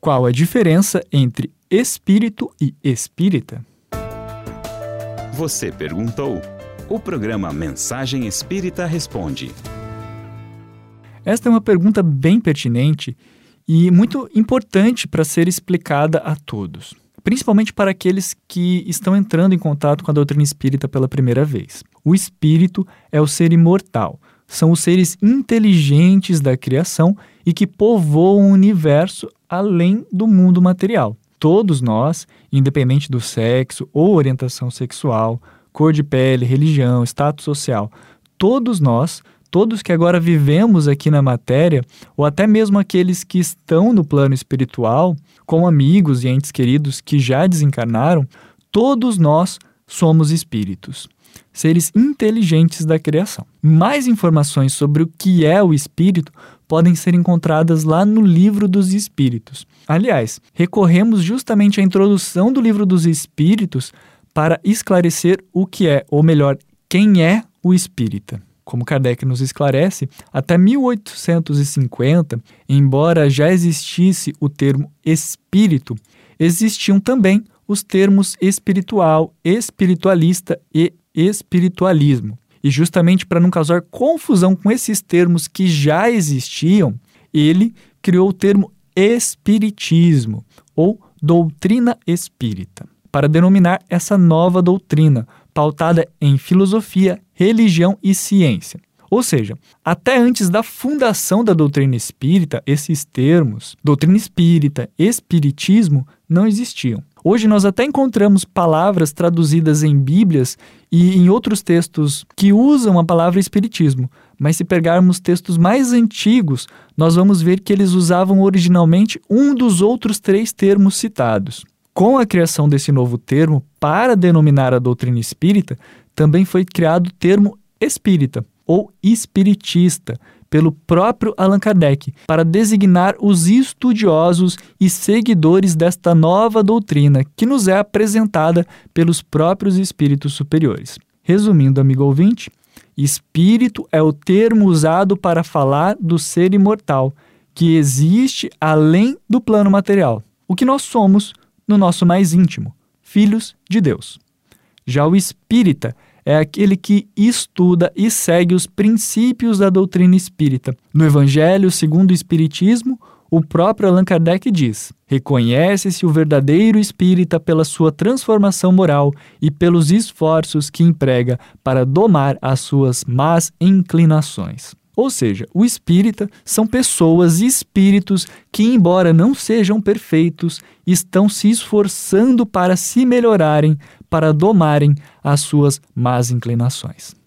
Qual a diferença entre espírito e espírita? Você perguntou. O programa Mensagem Espírita Responde. Esta é uma pergunta bem pertinente e muito importante para ser explicada a todos, principalmente para aqueles que estão entrando em contato com a doutrina espírita pela primeira vez. O espírito é o ser imortal, são os seres inteligentes da criação e que povoam o universo além do mundo material. Todos nós, independente do sexo ou orientação sexual, cor de pele, religião, status social, todos nós todos que agora vivemos aqui na matéria, ou até mesmo aqueles que estão no plano espiritual, com amigos e entes queridos que já desencarnaram, todos nós somos espíritos, seres inteligentes da criação. Mais informações sobre o que é o espírito podem ser encontradas lá no Livro dos Espíritos. Aliás, recorremos justamente à introdução do Livro dos Espíritos para esclarecer o que é, ou melhor, quem é o espírita. Como Kardec nos esclarece, até 1850, embora já existisse o termo espírito, existiam também os termos espiritual, espiritualista e espiritualismo. E justamente para não causar confusão com esses termos que já existiam, ele criou o termo espiritismo ou doutrina espírita, para denominar essa nova doutrina, pautada em filosofia, religião e ciência. Ou seja, até antes da fundação da doutrina espírita, esses termos, doutrina espírita, espiritismo, não existiam. Hoje nós até encontramos palavras traduzidas em Bíblias e em outros textos que usam a palavra espiritismo, mas se pegarmos textos mais antigos, nós vamos ver que eles usavam originalmente um dos outros três termos citados. Com a criação desse novo termo para denominar a doutrina espírita, também foi criado o termo espírita ou espiritista pelo próprio Allan Kardec para designar os estudiosos e seguidores desta nova doutrina que nos é apresentada pelos próprios espíritos superiores. Resumindo, amigo ouvinte, espírito é o termo usado para falar do ser imortal que existe além do plano material, o que nós somos no nosso mais íntimo, filhos de Deus. Já o espírita é aquele que estuda e segue os princípios da doutrina espírita. No Evangelho segundo o Espiritismo, o próprio Allan Kardec diz: reconhece-se o verdadeiro espírita pela sua transformação moral e pelos esforços que emprega para domar as suas más inclinações. Ou seja, o espírita são pessoas e espíritos que, embora não sejam perfeitos, estão se esforçando para se melhorarem, para domarem as suas más inclinações.